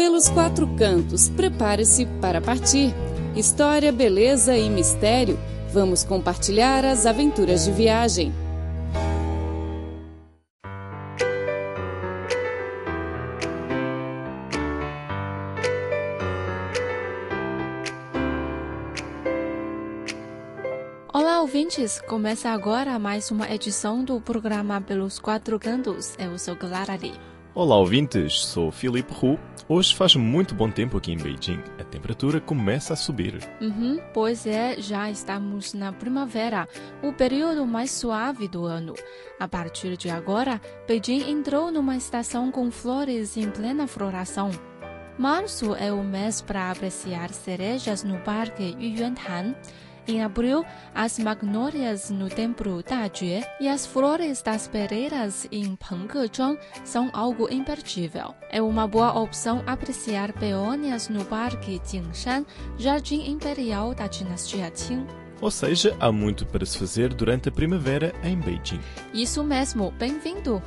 Pelos quatro cantos, prepare-se para partir. História, beleza e mistério. Vamos compartilhar as aventuras de viagem. Olá, ouvintes! Começa agora mais uma edição do programa Pelos Quatro Cantos. Eu sou Clara Lee. Olá, ouvintes! Sou Filipe Hu. Hoje faz muito bom tempo aqui em Beijing. A temperatura começa a subir. Uhum, pois é, já estamos na primavera, o período mais suave do ano. A partir de agora, Beijing entrou numa estação com flores em plena floração. Março é o mês para apreciar cerejas no Parque Yuyuantan. Em abril, as magnólias no templo Dajue e as flores das pereiras em Pengkezhuang são algo imperdível. É uma boa opção apreciar peônias no Parque Jingshan, Jardim Imperial da dinastia Qing. Ou seja, há muito para se fazer durante a primavera em Beijing. Isso mesmo, bem-vindo!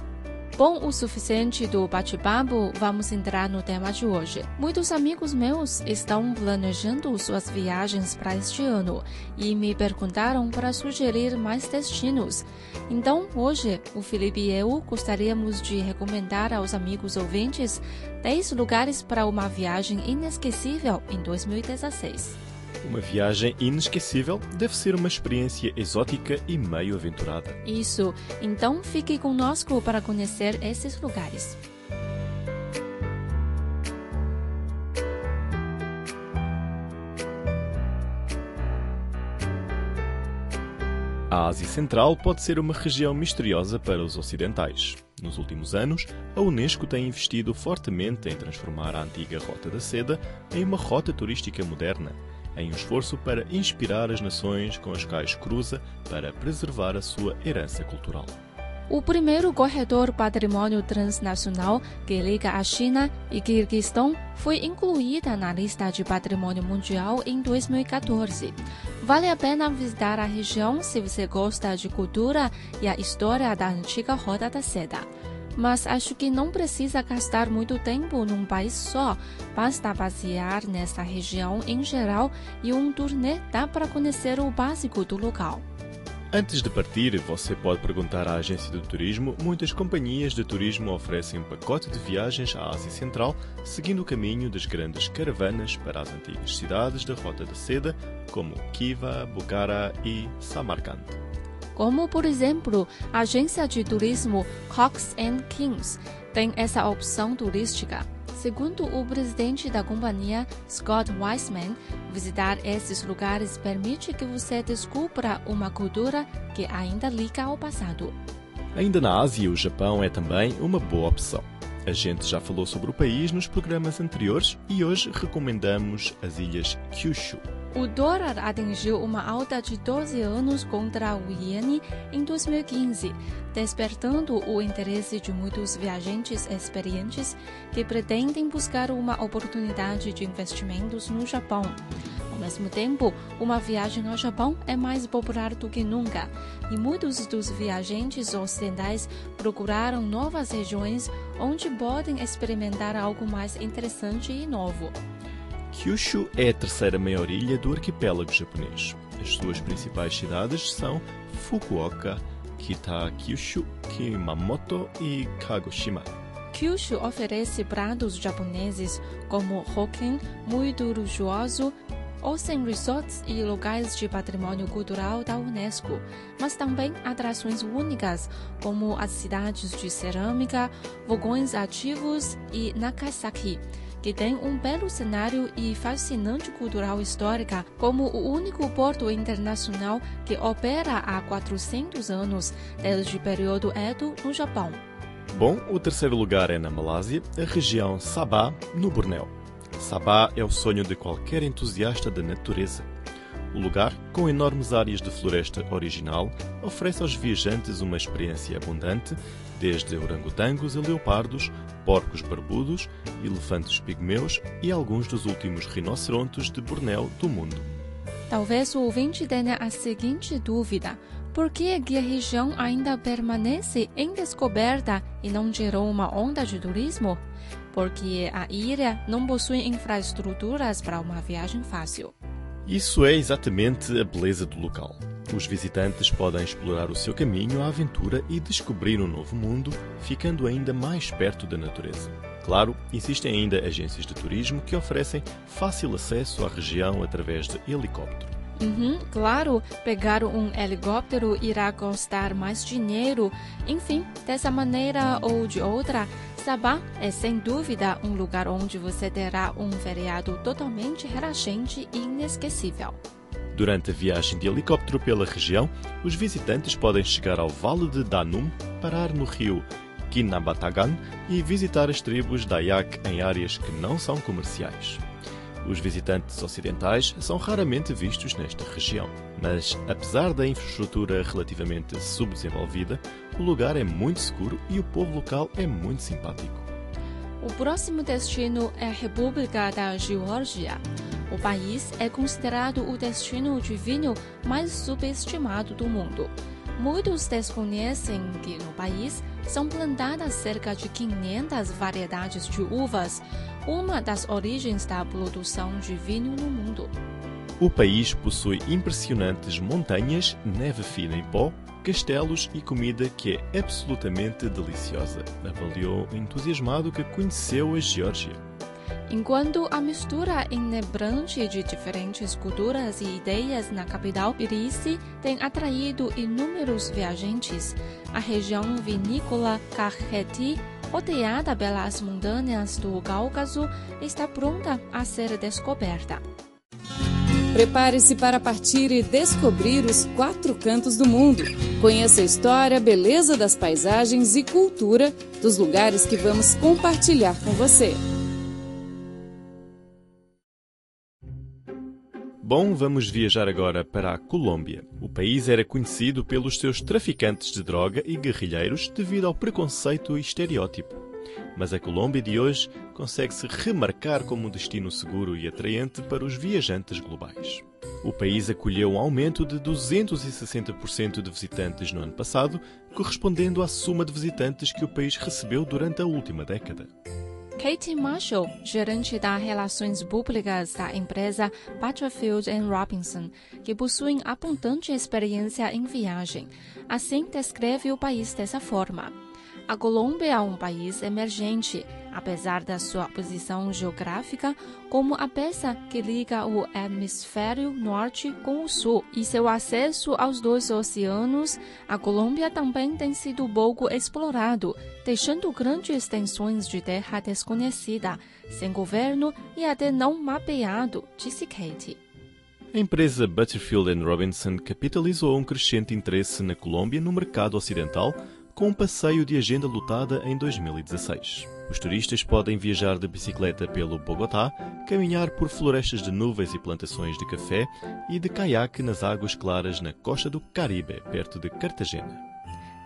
Bom o suficiente do bate-papo, vamos entrar no tema de hoje. Muitos amigos meus estão planejando suas viagens para este ano e me perguntaram para sugerir mais destinos. Então, hoje, o Felipe e eu gostaríamos de recomendar aos amigos ouvintes 10 lugares para uma viagem inesquecível em 2016. Uma viagem inesquecível deve ser uma experiência exótica e meio aventurada. Isso, então fique conosco para conhecer esses lugares. A Ásia Central pode ser uma região misteriosa para os ocidentais. Nos últimos anos, a Unesco tem investido fortemente em transformar a antiga Rota da Seda em uma rota turística moderna em um esforço para inspirar as nações com as quais cruza para preservar a sua herança cultural. O primeiro corredor patrimônio transnacional que liga a China e Kirguistão foi incluída na lista de patrimônio mundial em 2014. Vale a pena visitar a região se você gosta de cultura e a história da antiga Rota da Seda mas acho que não precisa gastar muito tempo num país só. Basta passear nessa região em geral e um turnê dá para conhecer o básico do local. Antes de partir, você pode perguntar à agência de turismo. Muitas companhias de turismo oferecem um pacote de viagens à Ásia Central, seguindo o caminho das grandes caravanas para as antigas cidades da Rota da Seda, como Khiva, Bukhara e Samarkand como por exemplo a agência de turismo Cox Kings tem essa opção turística. Segundo o presidente da companhia, Scott Wiseman, visitar esses lugares permite que você descubra uma cultura que ainda liga ao passado. Ainda na Ásia, o Japão é também uma boa opção. A gente já falou sobre o país nos programas anteriores e hoje recomendamos as ilhas Kyushu. O dólar atingiu uma alta de 12 anos contra o iene em 2015, despertando o interesse de muitos viajantes experientes que pretendem buscar uma oportunidade de investimentos no Japão. Ao mesmo tempo, uma viagem ao Japão é mais popular do que nunca, e muitos dos viajantes ocidentais procuraram novas regiões onde podem experimentar algo mais interessante e novo. Kyushu é a terceira maior ilha do arquipélago japonês. As suas principais cidades são Fukuoka, Kita-Kyushu, Kumamoto e Kagoshima. Kyushu oferece pratos japoneses como hokken, muito luxuoso, Ocean Resorts e lugares de patrimônio cultural da Unesco, mas também atrações únicas, como as cidades de cerâmica, vagões ativos e Nagasaki que tem um belo cenário e fascinante cultural histórica, como o único porto internacional que opera há 400 anos, desde o período Edo no Japão. Bom, o terceiro lugar é na Malásia, a região Sabah, no Bornéu. Sabah é o sonho de qualquer entusiasta da natureza. O lugar, com enormes áreas de floresta original, oferece aos viajantes uma experiência abundante, desde orangotangos a leopardos, porcos barbudos, elefantes pigmeus e alguns dos últimos rinocerontes de Bornéu do mundo. Talvez o ouvinte tenha a seguinte dúvida: por que a região ainda permanece em descoberta e não gerou uma onda de turismo? porque a ilha não possui infraestruturas para uma viagem fácil. Isso é exatamente a beleza do local. Os visitantes podem explorar o seu caminho à aventura e descobrir um novo mundo, ficando ainda mais perto da natureza. Claro, existem ainda agências de turismo que oferecem fácil acesso à região através de helicóptero. Uhum, claro, pegar um helicóptero irá custar mais dinheiro. Enfim, dessa maneira ou de outra, Sabá é sem dúvida um lugar onde você terá um feriado totalmente relaxante e inesquecível. Durante a viagem de helicóptero pela região, os visitantes podem chegar ao Vale de Danum, parar no rio Kinabatagan e visitar as tribos Dayak em áreas que não são comerciais. Os visitantes ocidentais são raramente vistos nesta região, mas apesar da infraestrutura relativamente subdesenvolvida, o lugar é muito seguro e o povo local é muito simpático. O próximo destino é a República da Geórgia. O país é considerado o destino de vinho mais subestimado do mundo. Muitos desconhecem que no país são plantadas cerca de 500 variedades de uvas, uma das origens da produção de vinho no mundo. O país possui impressionantes montanhas, neve fina em pó, castelos e comida que é absolutamente deliciosa, avaliou entusiasmado que conheceu a Geórgia. Enquanto a mistura inebrante de diferentes culturas e ideias na capital Tbilisi tem atraído inúmeros viajantes, a região vinícola Kakheti, rodeada pelas montanhas do Cáucaso, está pronta a ser descoberta. Prepare-se para partir e descobrir os quatro cantos do mundo. Conheça a história, beleza das paisagens e cultura dos lugares que vamos compartilhar com você. Bom, vamos viajar agora para a Colômbia. O país era conhecido pelos seus traficantes de droga e guerrilheiros devido ao preconceito e estereótipo. Mas a Colômbia de hoje consegue-se remarcar como um destino seguro e atraente para os viajantes globais. O país acolheu um aumento de 260% de visitantes no ano passado, correspondendo à soma de visitantes que o país recebeu durante a última década. Katie Marshall, gerente das relações públicas da empresa Butterfield Robinson, que possuem abundante experiência em viagem, assim descreve o país dessa forma. A Colômbia é um país emergente, apesar da sua posição geográfica como a peça que liga o hemisfério norte com o sul e seu acesso aos dois oceanos. A Colômbia também tem sido pouco explorado, deixando grandes extensões de terra desconhecida, sem governo e até não mapeado, disse Katie. A empresa Butterfield Robinson capitalizou um crescente interesse na Colômbia no mercado ocidental com um passeio de agenda lotada em 2016. Os turistas podem viajar de bicicleta pelo Bogotá, caminhar por florestas de nuvens e plantações de café e de caiaque nas águas claras na costa do Caribe, perto de Cartagena.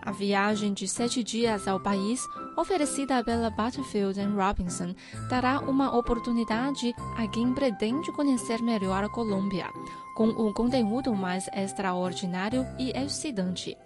A viagem de sete dias ao país, oferecida pela Butterfield Robinson, dará uma oportunidade a quem pretende conhecer melhor a Colômbia, com um conteúdo mais extraordinário e excitante.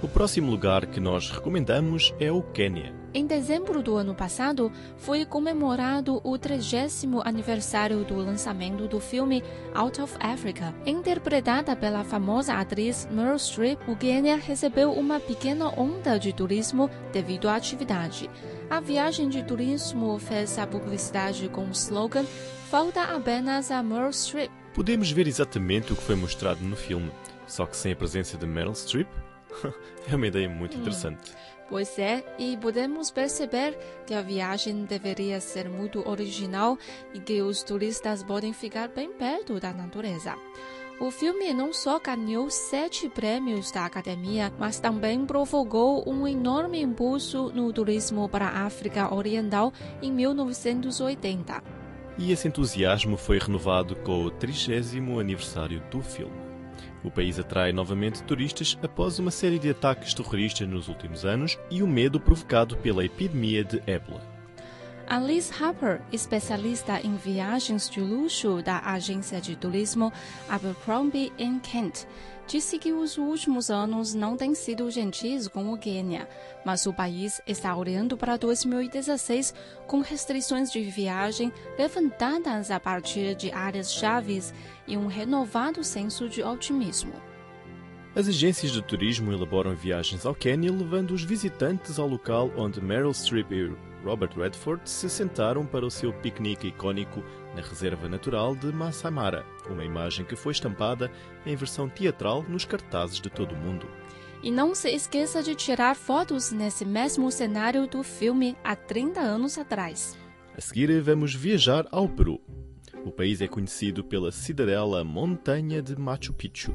O próximo lugar que nós recomendamos é o Quênia. Em dezembro do ano passado, foi comemorado o 30 aniversário do lançamento do filme Out of Africa. Interpretada pela famosa atriz Meryl Streep, o Quênia recebeu uma pequena onda de turismo devido à atividade. A viagem de turismo fez a publicidade com o slogan Falta apenas a Meryl Streep. Podemos ver exatamente o que foi mostrado no filme, só que sem a presença de Meryl Streep é uma ideia muito hum. interessante. Pois é, e podemos perceber que a viagem deveria ser muito original e que os turistas podem ficar bem perto da natureza. O filme não só ganhou sete prêmios da academia, mas também provocou um enorme impulso no turismo para a África Oriental em 1980. E esse entusiasmo foi renovado com o 30 aniversário do filme. O país atrai novamente turistas após uma série de ataques terroristas nos últimos anos e o medo provocado pela epidemia de ébola. Alice Harper, especialista em viagens de luxo da agência de turismo Abercrombie Kent, disse que os últimos anos não têm sido gentis com o Quênia, mas o país está olhando para 2016 com restrições de viagem levantadas a partir de áreas chaves e um renovado senso de otimismo. As agências de turismo elaboram viagens ao Quênia, levando os visitantes ao local onde Meryl Streep e Robert Redford se sentaram para o seu piquenique icônico na reserva natural de Masai Mara, uma imagem que foi estampada em versão teatral nos cartazes de todo o mundo. E não se esqueça de tirar fotos nesse mesmo cenário do filme há 30 anos atrás. A seguir, vamos viajar ao Peru. O país é conhecido pela cidadela montanha de Machu Picchu.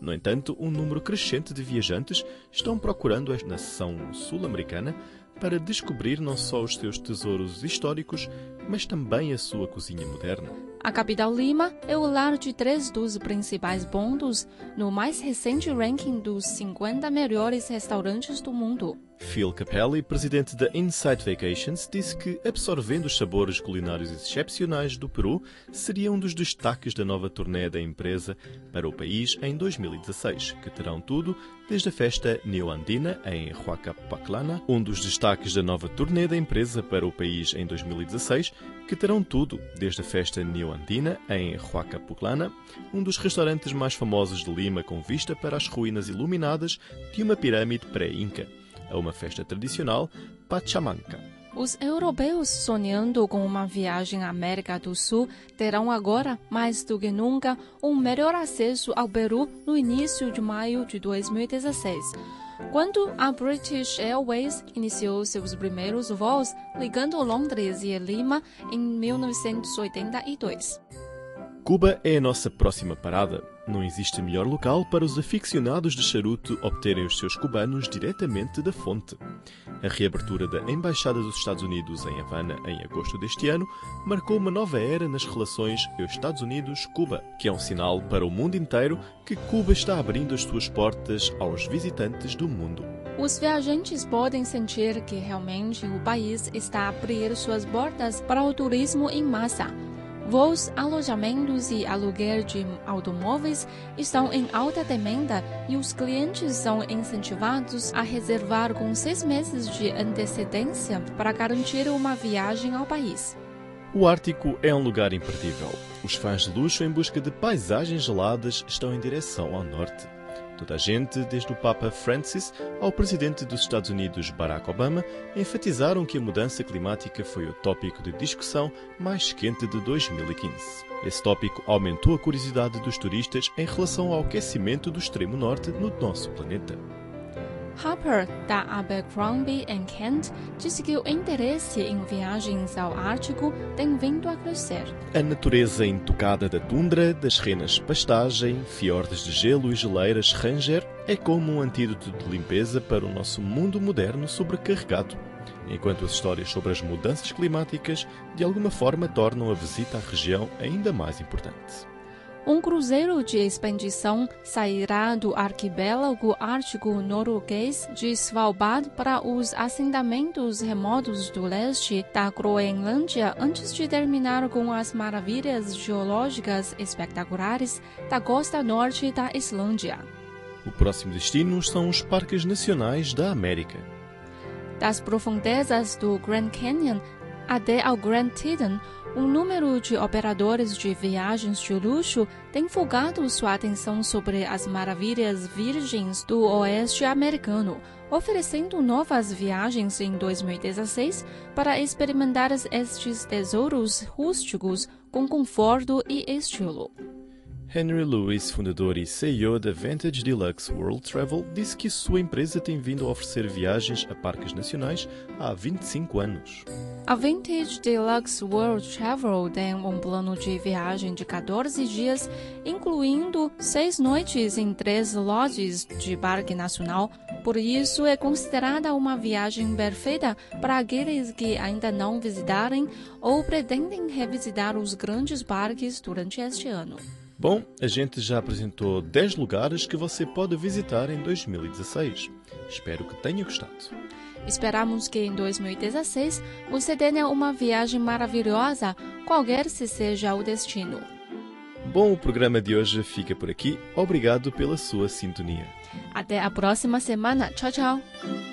No entanto, um número crescente de viajantes estão procurando a nação sul-americana para descobrir não só os seus tesouros históricos, mas também a sua cozinha moderna. A capital Lima é o lar de três dos principais pontos no mais recente ranking dos 50 melhores restaurantes do mundo. Phil Capelli, presidente da Insight Vacations, disse que absorvendo os sabores culinários excepcionais do Peru seria um dos destaques da nova turnê da empresa para o país em 2016, que terão tudo desde a festa neoandina em Huacapaclana, um dos destaques da nova turnê da empresa para o país em 2016, que terão tudo desde a festa neoandina em Huacapaclana, um dos restaurantes mais famosos de Lima com vista para as ruínas iluminadas de uma pirâmide pré-inca a uma festa tradicional, Pachamanca. Os europeus sonhando com uma viagem à América do Sul terão agora, mais do que nunca, um melhor acesso ao Peru no início de maio de 2016 quando a British Airways iniciou seus primeiros voos ligando Londres e Lima em 1982. Cuba é a nossa próxima parada. Não existe melhor local para os aficionados de charuto obterem os seus cubanos diretamente da fonte. A reabertura da Embaixada dos Estados Unidos em Havana em agosto deste ano marcou uma nova era nas relações Estados Unidos-Cuba, que é um sinal para o mundo inteiro que Cuba está abrindo as suas portas aos visitantes do mundo. Os viajantes podem sentir que realmente o país está a abrir suas portas para o turismo em massa Voos, alojamentos e aluguel de automóveis estão em alta demanda e os clientes são incentivados a reservar com seis meses de antecedência para garantir uma viagem ao país. O Ártico é um lugar imperdível. Os fãs de luxo em busca de paisagens geladas estão em direção ao norte. Toda a gente, desde o Papa Francis ao presidente dos Estados Unidos Barack Obama, enfatizaram que a mudança climática foi o tópico de discussão mais quente de 2015. Esse tópico aumentou a curiosidade dos turistas em relação ao aquecimento do extremo norte no nosso planeta. Harper, da Abercrombie Kent, disse que o interesse em viagens ao Ártico tem vindo a crescer. A natureza intocada da tundra, das renas pastagem, fiordes de gelo e geleiras ranger é como um antídoto de limpeza para o nosso mundo moderno sobrecarregado. Enquanto as histórias sobre as mudanças climáticas de alguma forma tornam a visita à região ainda mais importante. Um cruzeiro de expedição sairá do arquipélago ártico norueguês de Svalbard para os assentamentos remotos do leste da Groenlândia antes de terminar com as maravilhas geológicas espetaculares da costa norte da Islândia. O próximo destino são os parques nacionais da América. Das profundezas do Grand Canyon até ao Grand Teton, um número de operadores de viagens de luxo tem focado sua atenção sobre as maravilhas virgens do oeste americano, oferecendo novas viagens em 2016 para experimentar estes tesouros rústicos com conforto e estilo. Henry Lewis, fundador e CEO da Vantage Deluxe World Travel, disse que sua empresa tem vindo a oferecer viagens a parques nacionais há 25 anos. A Vintage Deluxe World Travel tem um plano de viagem de 14 dias, incluindo seis noites em três lodges de parque nacional. Por isso, é considerada uma viagem perfeita para aqueles que ainda não visitarem ou pretendem revisitar os grandes parques durante este ano. Bom, a gente já apresentou 10 lugares que você pode visitar em 2016. Espero que tenha gostado. Esperamos que em 2016 você tenha uma viagem maravilhosa, qualquer se seja o destino. Bom, o programa de hoje fica por aqui. Obrigado pela sua sintonia. Até a próxima semana. Tchau, tchau.